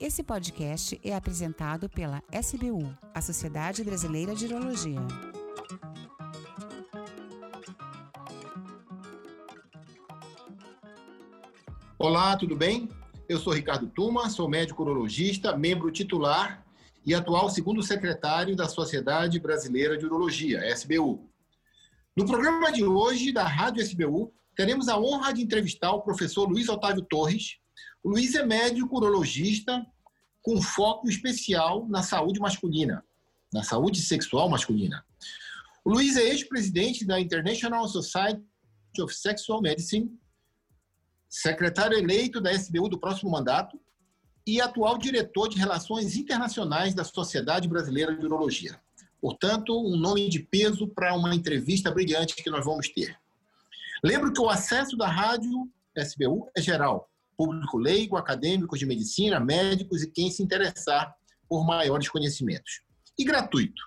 Esse podcast é apresentado pela SBU, a Sociedade Brasileira de Urologia. Olá, tudo bem? Eu sou Ricardo Tuma, sou médico urologista, membro titular e atual segundo secretário da Sociedade Brasileira de Urologia, SBU. No programa de hoje da Rádio SBU, teremos a honra de entrevistar o professor Luiz Otávio Torres. O Luiz é médico urologista com foco especial na saúde masculina, na saúde sexual masculina. O Luiz é ex-presidente da International Society of Sexual Medicine secretário eleito da SBU do próximo mandato e atual diretor de Relações Internacionais da Sociedade Brasileira de Urologia. Portanto, um nome de peso para uma entrevista brilhante que nós vamos ter. Lembro que o acesso da rádio SBU é geral, público leigo, acadêmicos de medicina, médicos e quem se interessar por maiores conhecimentos. E gratuito.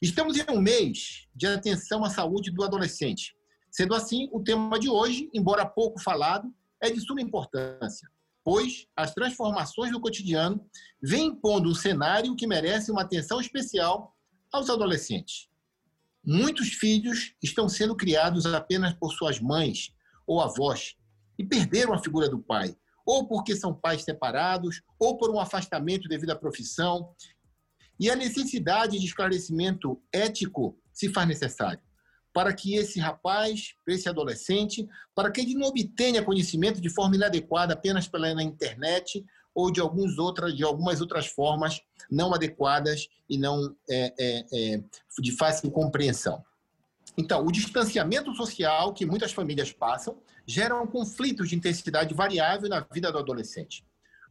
Estamos em um mês de atenção à saúde do adolescente. Sendo assim, o tema de hoje, embora pouco falado, é de suma importância, pois as transformações do cotidiano vêm impondo um cenário que merece uma atenção especial aos adolescentes. Muitos filhos estão sendo criados apenas por suas mães ou avós e perderam a figura do pai, ou porque são pais separados, ou por um afastamento devido à profissão. E a necessidade de esclarecimento ético se faz necessário para que esse rapaz, esse adolescente, para que ele não obtenha conhecimento de forma inadequada apenas pela internet ou de, alguns outras, de algumas outras formas não adequadas e não é, é, é, de fácil compreensão. Então, o distanciamento social que muitas famílias passam gera um conflito de intensidade variável na vida do adolescente.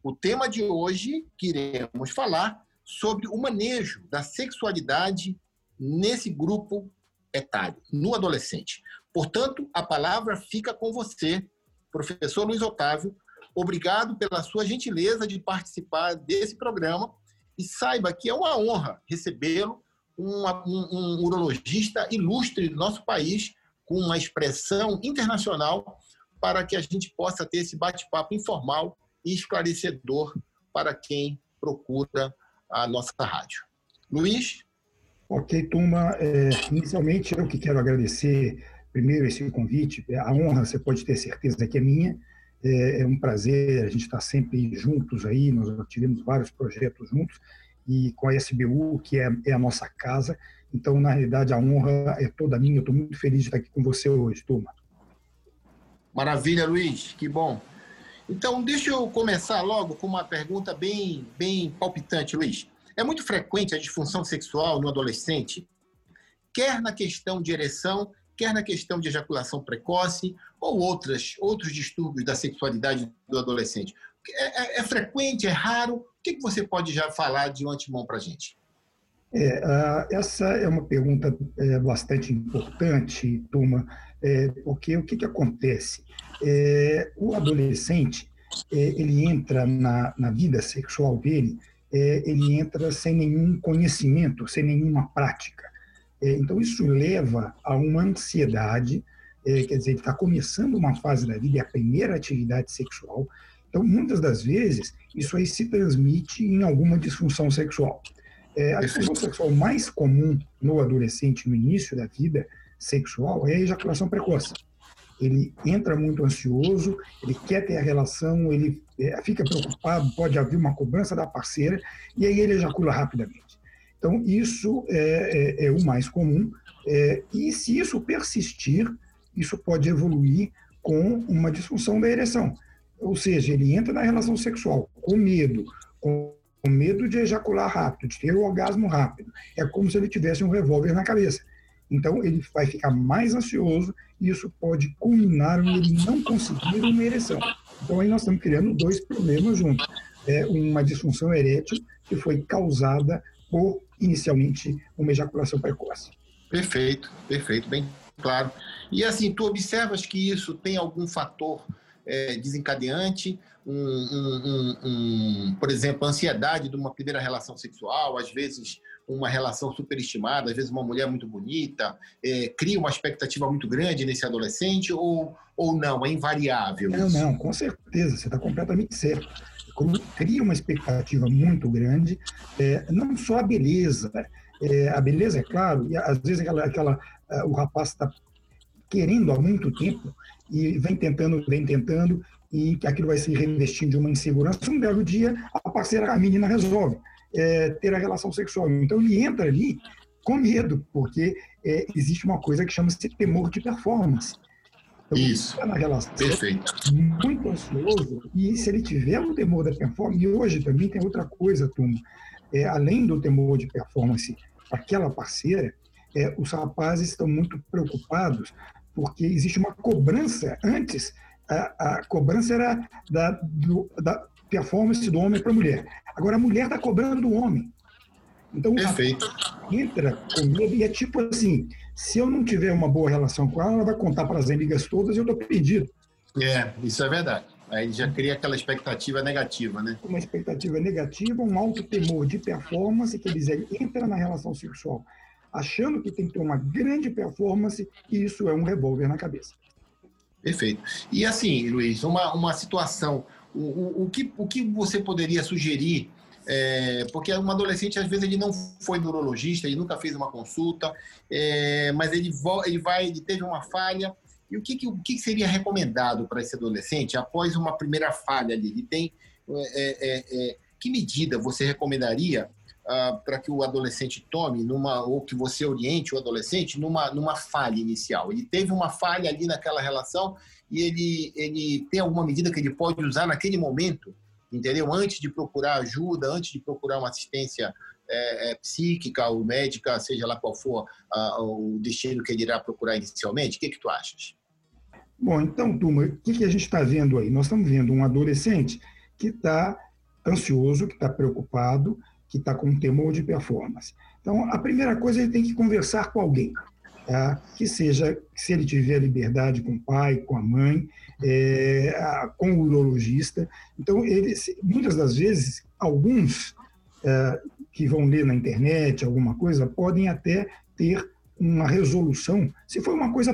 O tema de hoje que iremos falar sobre o manejo da sexualidade nesse grupo etário, no adolescente. Portanto, a palavra fica com você, professor Luiz Otávio. Obrigado pela sua gentileza de participar desse programa e saiba que é uma honra recebê-lo, um, um urologista ilustre do nosso país, com uma expressão internacional, para que a gente possa ter esse bate-papo informal e esclarecedor para quem procura a nossa rádio. Luiz, Ok, turma. É, inicialmente, eu que quero agradecer primeiro esse convite. A honra, você pode ter certeza que é minha. É, é um prazer, a gente está sempre juntos aí, nós tivemos vários projetos juntos, e com a SBU, que é, é a nossa casa. Então, na realidade, a honra é toda minha. Eu estou muito feliz de estar aqui com você hoje, turma. Maravilha, Luiz, que bom. Então, deixa eu começar logo com uma pergunta bem, bem palpitante, Luiz. É muito frequente a disfunção sexual no adolescente, quer na questão de ereção, quer na questão de ejaculação precoce ou outras, outros distúrbios da sexualidade do adolescente. É, é, é frequente, é raro? O que, que você pode já falar de um antemão para a gente? É, essa é uma pergunta é, bastante importante, turma, é, porque o que, que acontece? É, o adolescente, é, ele entra na, na vida sexual dele ele entra sem nenhum conhecimento, sem nenhuma prática. É, então, isso leva a uma ansiedade, é, quer dizer, ele está começando uma fase da vida, é a primeira atividade sexual. Então, muitas das vezes, isso aí se transmite em alguma disfunção sexual. É, a disfunção sexual mais comum no adolescente, no início da vida sexual, é a ejaculação precoce ele entra muito ansioso, ele quer ter a relação, ele fica preocupado, pode haver uma cobrança da parceira, e aí ele ejacula rapidamente. Então, isso é, é, é o mais comum, é, e se isso persistir, isso pode evoluir com uma disfunção da ereção. Ou seja, ele entra na relação sexual com medo, com medo de ejacular rápido, de ter o orgasmo rápido. É como se ele tivesse um revólver na cabeça. Então, ele vai ficar mais ansioso e isso pode culminar em ele não conseguir uma ereção. Então, aí nós estamos criando dois problemas juntos. É uma disfunção erétil que foi causada por, inicialmente, uma ejaculação precoce. Perfeito, perfeito, bem claro. E assim, tu observas que isso tem algum fator é, desencadeante, um, um, um, um, por exemplo, ansiedade de uma primeira relação sexual, às vezes uma relação superestimada, às vezes uma mulher muito bonita, é, cria uma expectativa muito grande nesse adolescente ou, ou não? É invariável? Não, isso? não, com certeza, você está completamente certo. Como cria uma expectativa muito grande, é, não só a beleza, é, a beleza, é claro, e às vezes aquela, aquela uh, o rapaz está querendo há muito tempo e vem tentando, vem tentando, e aquilo vai se revestindo de uma insegurança. Um belo dia, a parceira, a menina resolve é, ter a relação sexual. Então, ele entra ali com medo, porque é, existe uma coisa que chama-se temor de performance. Então, Isso. Na relação, Perfeito. Muito ansioso. E se ele tiver o temor da performance, e hoje também tem outra coisa, turma, é, além do temor de performance, aquela parceira, é, os rapazes estão muito preocupados porque existe uma cobrança antes a, a cobrança era da, do, da performance do homem para a mulher. Agora a mulher está cobrando do homem. Então Perfeito. entra comigo e é tipo assim: se eu não tiver uma boa relação com ela, ela vai contar para as amigas todas e eu estou perdido. É, isso é verdade. Aí já cria aquela expectativa negativa, né? Uma expectativa negativa, um alto temor de performance, que eles entra na relação sexual achando que tem que ter uma grande performance e isso é um revólver na cabeça. Perfeito. E assim, Luiz, uma, uma situação, o, o, o, que, o que você poderia sugerir? É, porque um adolescente, às vezes, ele não foi neurologista, ele nunca fez uma consulta, é, mas ele, ele vai, ele teve uma falha. E o que, que, o que seria recomendado para esse adolescente após uma primeira falha ali? Ele tem. É, é, é que medida você recomendaria uh, para que o adolescente tome numa ou que você oriente o adolescente numa numa falha inicial. Ele teve uma falha ali naquela relação e ele ele tem alguma medida que ele pode usar naquele momento, entendeu? Antes de procurar ajuda, antes de procurar uma assistência é, é, psíquica ou médica, seja lá qual for uh, o destino que ele irá procurar inicialmente. O que, que tu achas? Bom, então, turma, o que, que a gente está vendo aí? Nós estamos vendo um adolescente que está ansioso, que está preocupado, que está com temor de performance. Então, a primeira coisa, ele tem que conversar com alguém. Tá? que seja, se ele tiver liberdade com o pai, com a mãe, é, com o urologista. Então, ele, muitas das vezes, alguns é, que vão ler na internet alguma coisa, podem até ter uma resolução, se for uma coisa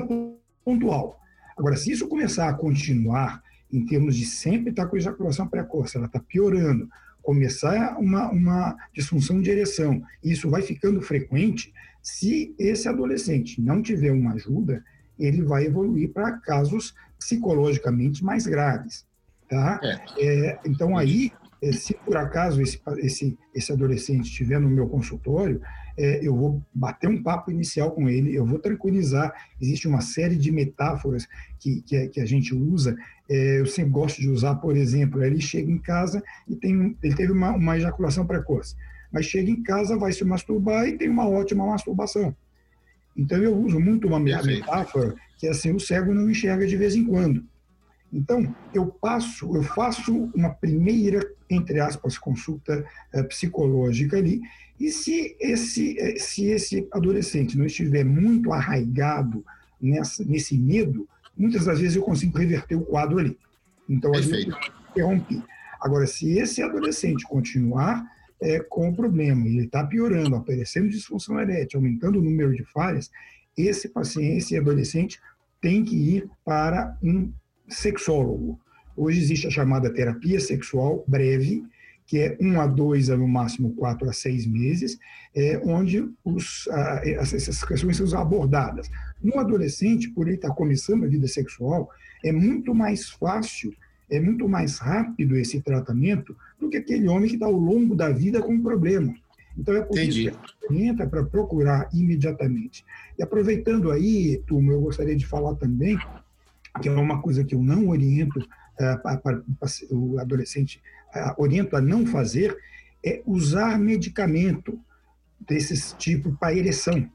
pontual. Agora, se isso começar a continuar em termos de sempre estar com ejaculação precoce, ela está piorando, começar uma, uma disfunção de ereção, isso vai ficando frequente, se esse adolescente não tiver uma ajuda, ele vai evoluir para casos psicologicamente mais graves. Tá? É. É, então, aí, é, se por acaso esse, esse, esse adolescente estiver no meu consultório, é, eu vou bater um papo inicial com ele, eu vou tranquilizar. Existe uma série de metáforas que, que, que a gente usa. É, eu sempre gosto de usar, por exemplo, ele chega em casa e tem, ele teve uma, uma ejaculação precoce, mas chega em casa, vai se masturbar e tem uma ótima masturbação. Então eu uso muito uma metáfora que é assim, o cego não enxerga de vez em quando. Então, eu passo, eu faço uma primeira, entre aspas, consulta é, psicológica ali, e se esse, eh, se esse adolescente não estiver muito arraigado nessa, nesse medo, muitas das vezes eu consigo reverter o quadro ali. Então, a gente interrompe. Agora, se esse adolescente continuar é, com o problema, ele está piorando, aparecendo disfunção erétil, aumentando o número de falhas, esse paciente, esse adolescente, tem que ir para um sexólogo. Hoje existe a chamada terapia sexual breve, que é um a dois, no máximo quatro a seis meses, é, onde os, a, essas questões são abordadas. No adolescente, por ele estar começando a vida sexual, é muito mais fácil, é muito mais rápido esse tratamento do que aquele homem que está ao longo da vida com um problema. Então é por Entendi. isso que entra para procurar imediatamente. E aproveitando aí, turma, eu gostaria de falar também que é uma coisa que eu não oriento é, para o adolescente oriento a não fazer é usar medicamento desses tipo para ereção,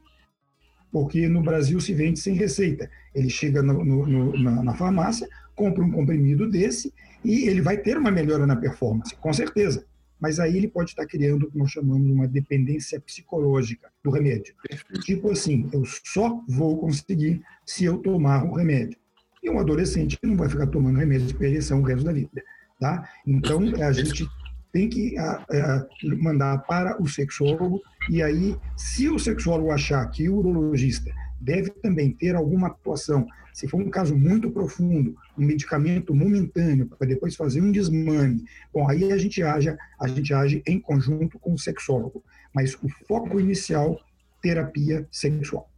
porque no Brasil se vende sem receita. Ele chega no, no, na, na, farmácia, compra um comprimido desse e ele vai ter uma melhora na performance, com certeza. Mas aí ele pode estar criando o que nós chamamos de uma dependência psicológica do remédio. Tipo assim, eu só vou conseguir se eu tomar o remédio. E um adolescente não vai ficar tomando remédio de ereção o resto da vida. Tá? Então, a gente tem que a, a, mandar para o sexólogo, e aí, se o sexólogo achar que o urologista deve também ter alguma atuação, se for um caso muito profundo, um medicamento momentâneo, para depois fazer um desmame, bom, aí a gente age, a gente age em conjunto com o sexólogo. Mas o foco inicial, terapia sexual.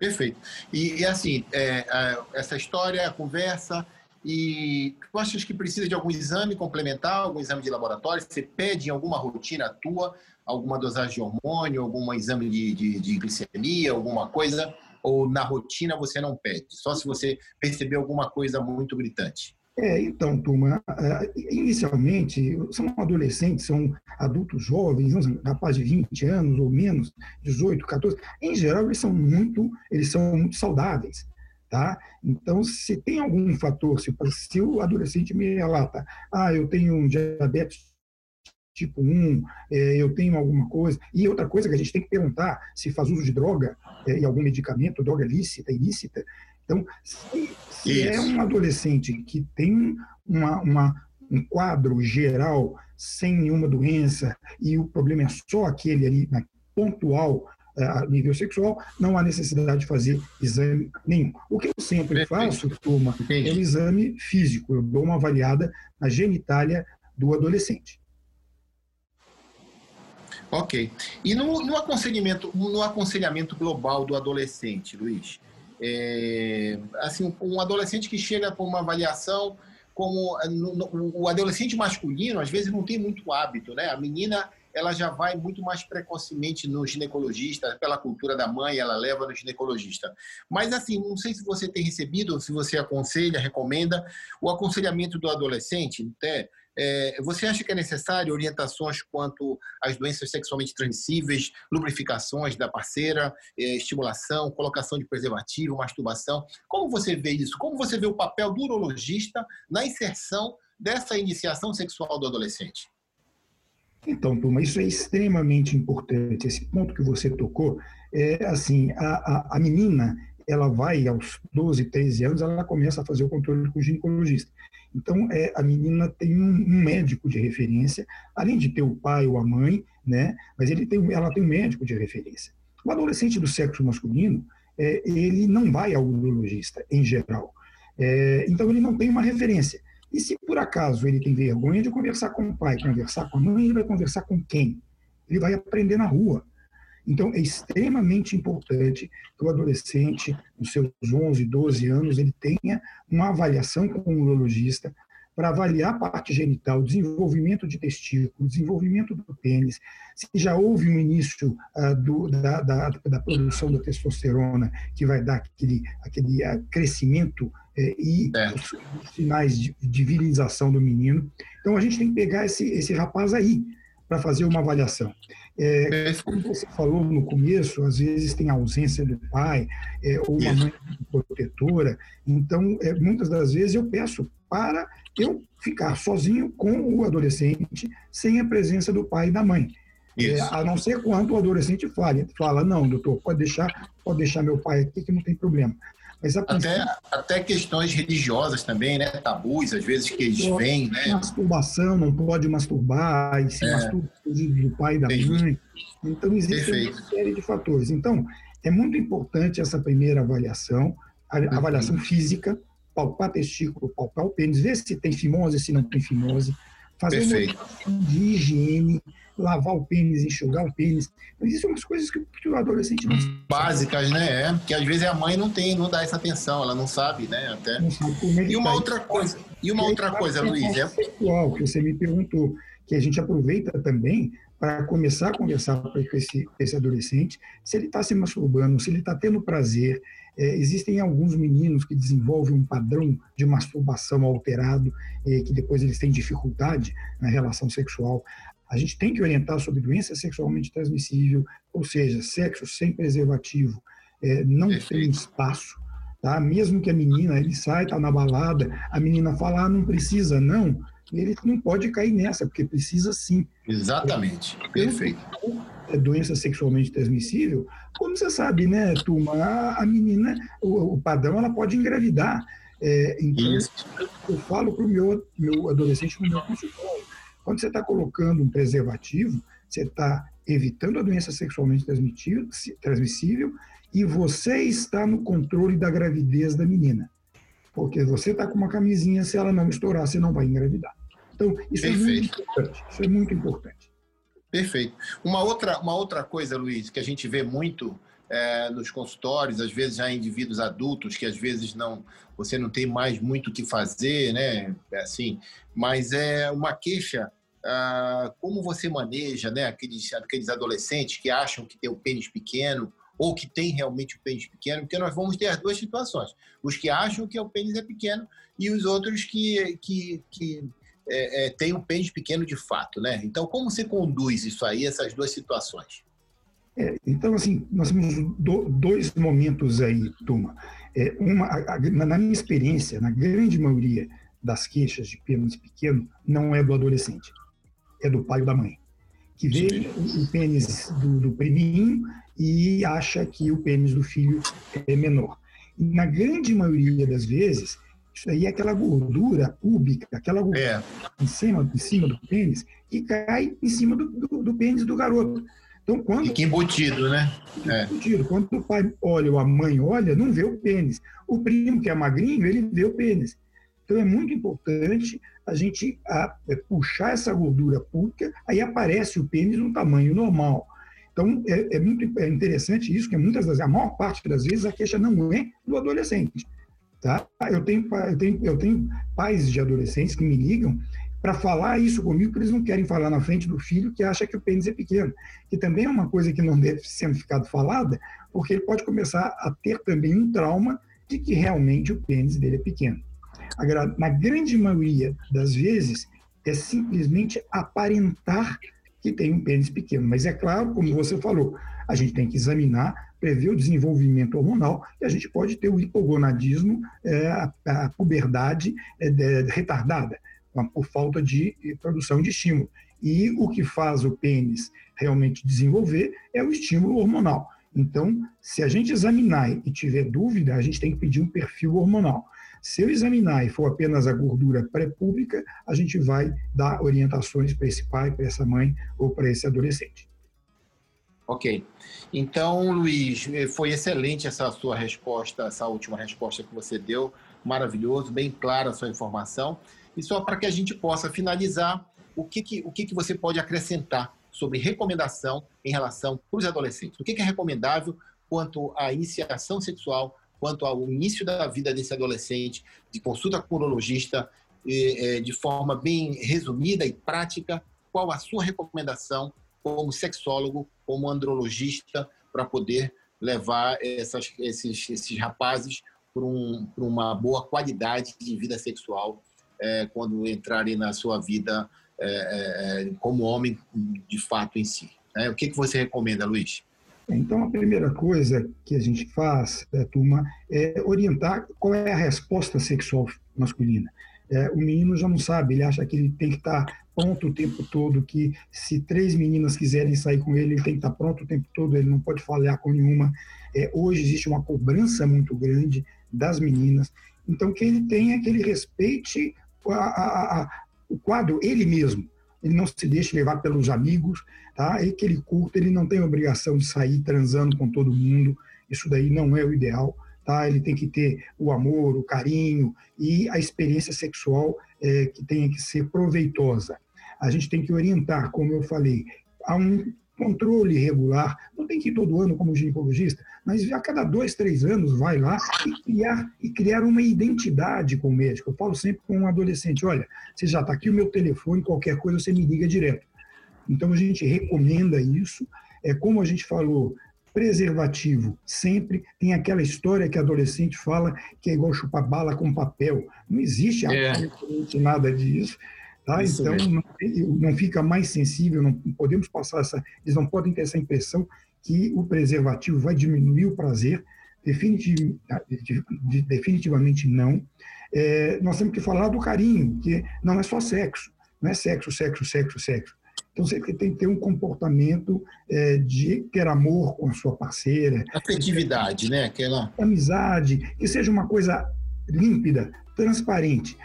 Perfeito. E, e assim, é, essa história, a conversa, e tu achas que precisa de algum exame complementar, algum exame de laboratório? Você pede em alguma rotina tua, alguma dosagem de hormônio, algum exame de, de, de glicemia, alguma coisa? Ou na rotina você não pede? Só se você perceber alguma coisa muito gritante? É, então, turma, é, inicialmente são adolescentes, são adultos jovens, capazes de 20 anos ou menos, 18, 14. Em geral, eles são muito, eles são muito saudáveis. Tá? Então, se tem algum fator, se, se o adolescente me relata, ah, eu tenho diabetes tipo 1, é, eu tenho alguma coisa. E outra coisa que a gente tem que perguntar, se faz uso de droga é, e algum medicamento, droga lícita, ilícita. Então, se, se é um adolescente que tem uma, uma, um quadro geral sem nenhuma doença e o problema é só aquele ali, né, pontual, é, a nível sexual, não há necessidade de fazer exame nenhum. O que eu sempre faço, turma, é o exame físico. Eu dou uma avaliada na genitália do adolescente. Ok. E no, no, aconselhamento, no aconselhamento global do adolescente, Luiz, é, assim, um adolescente que chega com uma avaliação como no, no, o adolescente masculino, às vezes não tem muito hábito, né? A menina ela já vai muito mais precocemente no ginecologista, pela cultura da mãe, ela leva no ginecologista. Mas, assim, não sei se você tem recebido, se você aconselha, recomenda, o aconselhamento do adolescente, até. É, você acha que é necessário orientações quanto às doenças sexualmente transmissíveis, lubrificações da parceira, é, estimulação, colocação de preservativo, masturbação? Como você vê isso? Como você vê o papel do urologista na inserção dessa iniciação sexual do adolescente? Então, turma, isso é extremamente importante. Esse ponto que você tocou, é assim, a, a, a menina, ela vai aos 12, 13 anos, ela começa a fazer o controle com o ginecologista. Então, é, a menina tem um, um, médico de referência, além de ter o pai ou a mãe, né? Mas ele tem, ela tem um médico de referência. O adolescente do sexo masculino, é, ele não vai ao urologista, em geral. É, então, ele não tem uma referência. E se por acaso ele tem vergonha de conversar com o pai, conversar com a mãe, ele vai conversar com quem? Ele vai aprender na rua. Então, é extremamente importante que o adolescente, nos seus 11, 12 anos, ele tenha uma avaliação com o urologista para avaliar a parte genital, desenvolvimento de testículo, desenvolvimento do pênis, se já houve um início uh, do, da, da, da, produção da testosterona, que vai dar aquele, aquele uh, crescimento é, e é. os sinais de, de, virilização do menino. Então, a gente tem que pegar esse, esse rapaz aí para fazer uma avaliação. É, como você falou no começo, às vezes tem ausência do pai é, ou uma mãe protetora. Então, é, muitas das vezes eu peço para eu ficar sozinho com o adolescente sem a presença do pai e da mãe. É, a não ser quando o adolescente fala, fala, não, doutor, pode deixar, pode deixar meu pai aqui que não tem problema. Até, até questões religiosas também, né? Tabus, às vezes, que eles vêm, né? Masturbação, não pode masturbar, e se é. masturba do pai e da mãe. Então, existe Perfeito. uma série de fatores. Então, é muito importante essa primeira avaliação, a avaliação física, palpar testículo, palpar o pênis, ver se tem fimose, se não tem fimose, fazer Perfeito. uma de higiene, lavar o pênis, enxugar o pênis. Então, existem umas coisas que, que o adolescente não Básicas, sabe. né? É, que às vezes a mãe não tem, não dá essa atenção, ela não sabe, né? Até. Não sabe como e uma tá. outra coisa, e uma outra coisa, Luiz. É sexual, que você me perguntou, que a gente aproveita também para começar a conversar com esse, esse adolescente, se ele está se masturbando, se ele está tendo prazer. É, existem alguns meninos que desenvolvem um padrão de masturbação alterado, é, que depois eles têm dificuldade na relação sexual. A gente tem que orientar sobre doença sexualmente transmissível, ou seja, sexo sem preservativo, é, não tem espaço. Tá? Mesmo que a menina ele sai, está na balada, a menina fala, ah, não precisa, não. Ele não pode cair nessa, porque precisa sim. Exatamente. Perfeito. É doença sexualmente transmissível, como você sabe, né, turma? A, a menina, o, o, padrão, ela pode engravidar. É, então, Isso. eu falo para o meu, meu adolescente no meu consultório Quando você está colocando um preservativo, você está evitando a doença sexualmente transmissível e você está no controle da gravidez da menina. Porque você está com uma camisinha, se ela não estourar, você não vai engravidar. Então, isso Perfeito. é muito importante. Isso é muito importante. Perfeito. Uma outra, uma outra coisa, Luiz, que a gente vê muito é, nos consultórios, às vezes já indivíduos adultos, que às vezes não você não tem mais muito o que fazer, né? É assim, mas é uma queixa. Ah, como você maneja né, aqueles, aqueles adolescentes que acham que tem o pênis pequeno ou que tem realmente o pênis pequeno, porque nós vamos ter as duas situações. Os que acham que o pênis é pequeno e os outros que, que, que é, é, tem um pênis pequeno de fato, né? Então, como você conduz isso aí, essas duas situações? É, então, assim, nós temos do, dois momentos aí, turma. É, uma, a, a, na minha experiência, na grande maioria das queixas de pênis pequeno, não é do adolescente, é do pai ou da mãe, que vê o, o pênis do, do priminho e acha que o pênis do filho é menor. E na grande maioria das vezes, isso aí é aquela gordura pública, aquela gordura é. em, cima, em cima do pênis, que cai em cima do, do, do pênis do garoto. Então, quando. Fica embutido, né? É. Embutido. Quando o pai olha ou a mãe olha, não vê o pênis. O primo, que é magrinho, ele vê o pênis. Então, é muito importante a gente a, é, puxar essa gordura pública, aí aparece o pênis no tamanho normal. Então, é, é muito é interessante isso, que muitas das, a maior parte das vezes a queixa não é do adolescente. Tá? Eu, tenho, eu, tenho, eu tenho pais de adolescentes que me ligam para falar isso comigo, porque eles não querem falar na frente do filho que acha que o pênis é pequeno, que também é uma coisa que não deve ser ficado falada, porque ele pode começar a ter também um trauma de que realmente o pênis dele é pequeno. Na grande maioria das vezes, é simplesmente aparentar que tem um pênis pequeno. Mas é claro, como você falou, a gente tem que examinar, prever o desenvolvimento hormonal e a gente pode ter o hipogonadismo, é, a, a, puberdade é, de, retardada, por falta de produção de estímulo. E o que faz o pênis realmente desenvolver é o estímulo hormonal. Então, se a gente examinar e tiver dúvida, a gente tem que pedir um perfil hormonal. Se eu examinar e for apenas a gordura pré-pública, a gente vai dar orientações para esse pai, para essa mãe ou para esse adolescente. Ok. Então, Luiz, foi excelente essa sua resposta, essa última resposta que você deu. Maravilhoso, bem clara a sua informação. E só para que a gente possa finalizar, o que, que, o que, que você pode acrescentar sobre recomendação em relação para os adolescentes? O que, que é recomendável quanto à iniciação sexual quanto ao início da vida desse adolescente, de consulta com o urologista, é, de forma bem resumida e prática, qual a sua recomendação como sexólogo, como andrologista, para poder levar essas, esses, esses rapazes para um, uma boa qualidade de vida sexual é, quando entrarem na sua vida é, é, como homem de fato em si. Né? O que, que você recomenda, Luiz? Então, a primeira coisa que a gente faz, é, turma, é orientar qual é a resposta sexual masculina. É, o menino já não sabe, ele acha que ele tem que estar pronto o tempo todo, que se três meninas quiserem sair com ele, ele tem que estar pronto o tempo todo, ele não pode falhar com nenhuma. É, hoje existe uma cobrança muito grande das meninas, então que ele tenha, que ele respeite a, a, a, o quadro, ele mesmo ele não se deixe levar pelos amigos, tá? E que ele curta, ele não tem obrigação de sair transando com todo mundo, isso daí não é o ideal, tá? Ele tem que ter o amor, o carinho e a experiência sexual é, que tenha que ser proveitosa. A gente tem que orientar, como eu falei, a um controle regular, não tem que ir todo ano como ginecologista, mas a cada dois, três anos vai lá e criar, e criar uma identidade com o médico. Eu falo sempre com um adolescente, olha, você já está aqui o meu telefone, qualquer coisa você me liga direto. Então a gente recomenda isso. É como a gente falou, preservativo sempre tem aquela história que adolescente fala que é igual chupar bala com papel. Não existe é. absolutamente nada disso. Tá? Então, não, não, fica mais sensível, não podemos passar essa. Eles não podem ter essa impressão que o preservativo vai diminuir o prazer. Definitiv, definitivamente não. É, nós temos que falar do carinho, que não é só sexo, não é sexo, sexo, sexo, sexo. Então você tem que ter um comportamento é, de ter amor com a sua parceira. Afetividade, né? Aquela... Amizade, que seja uma coisa límpida, transparente,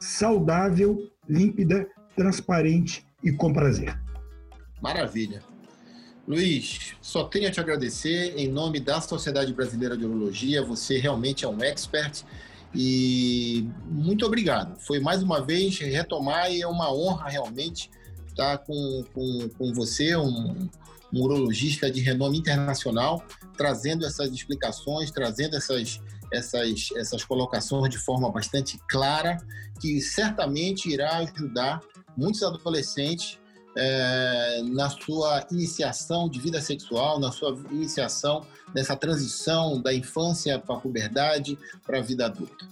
saudável límpida, transparente e com prazer. Maravilha. Luiz, só tenho a te agradecer em nome da Sociedade Brasileira de Urologia. Você realmente é um expert e muito obrigado. Foi mais uma vez retomar e é uma honra realmente estar com, com, com você, um, um urologista de renome internacional, trazendo essas explicações, trazendo essas, essas, essas colocações de forma bastante clara, que certamente irá ajudar muitos adolescentes é, na sua iniciação de vida sexual, na sua iniciação dessa transição da infância para a puberdade para a vida adulta.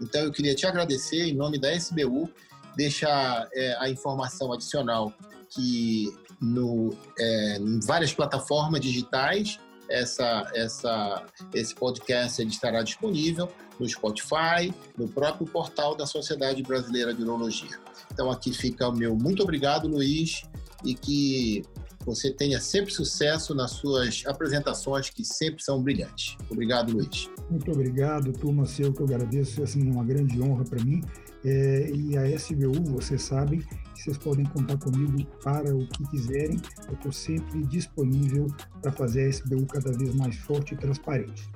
Então, eu queria te agradecer em nome da SBU, deixar é, a informação adicional que no, é, em várias plataformas digitais essa, essa, esse podcast estará disponível no Spotify, no próprio portal da Sociedade Brasileira de Urologia. Então aqui fica o meu muito obrigado, Luiz, e que você tenha sempre sucesso nas suas apresentações, que sempre são brilhantes. Obrigado, Luiz. Muito obrigado, turma seu, que eu agradeço, é assim, uma grande honra para mim. É, e a SBU, vocês sabem, vocês podem contar comigo para o que quiserem. Eu estou sempre disponível para fazer a SBU cada vez mais forte e transparente.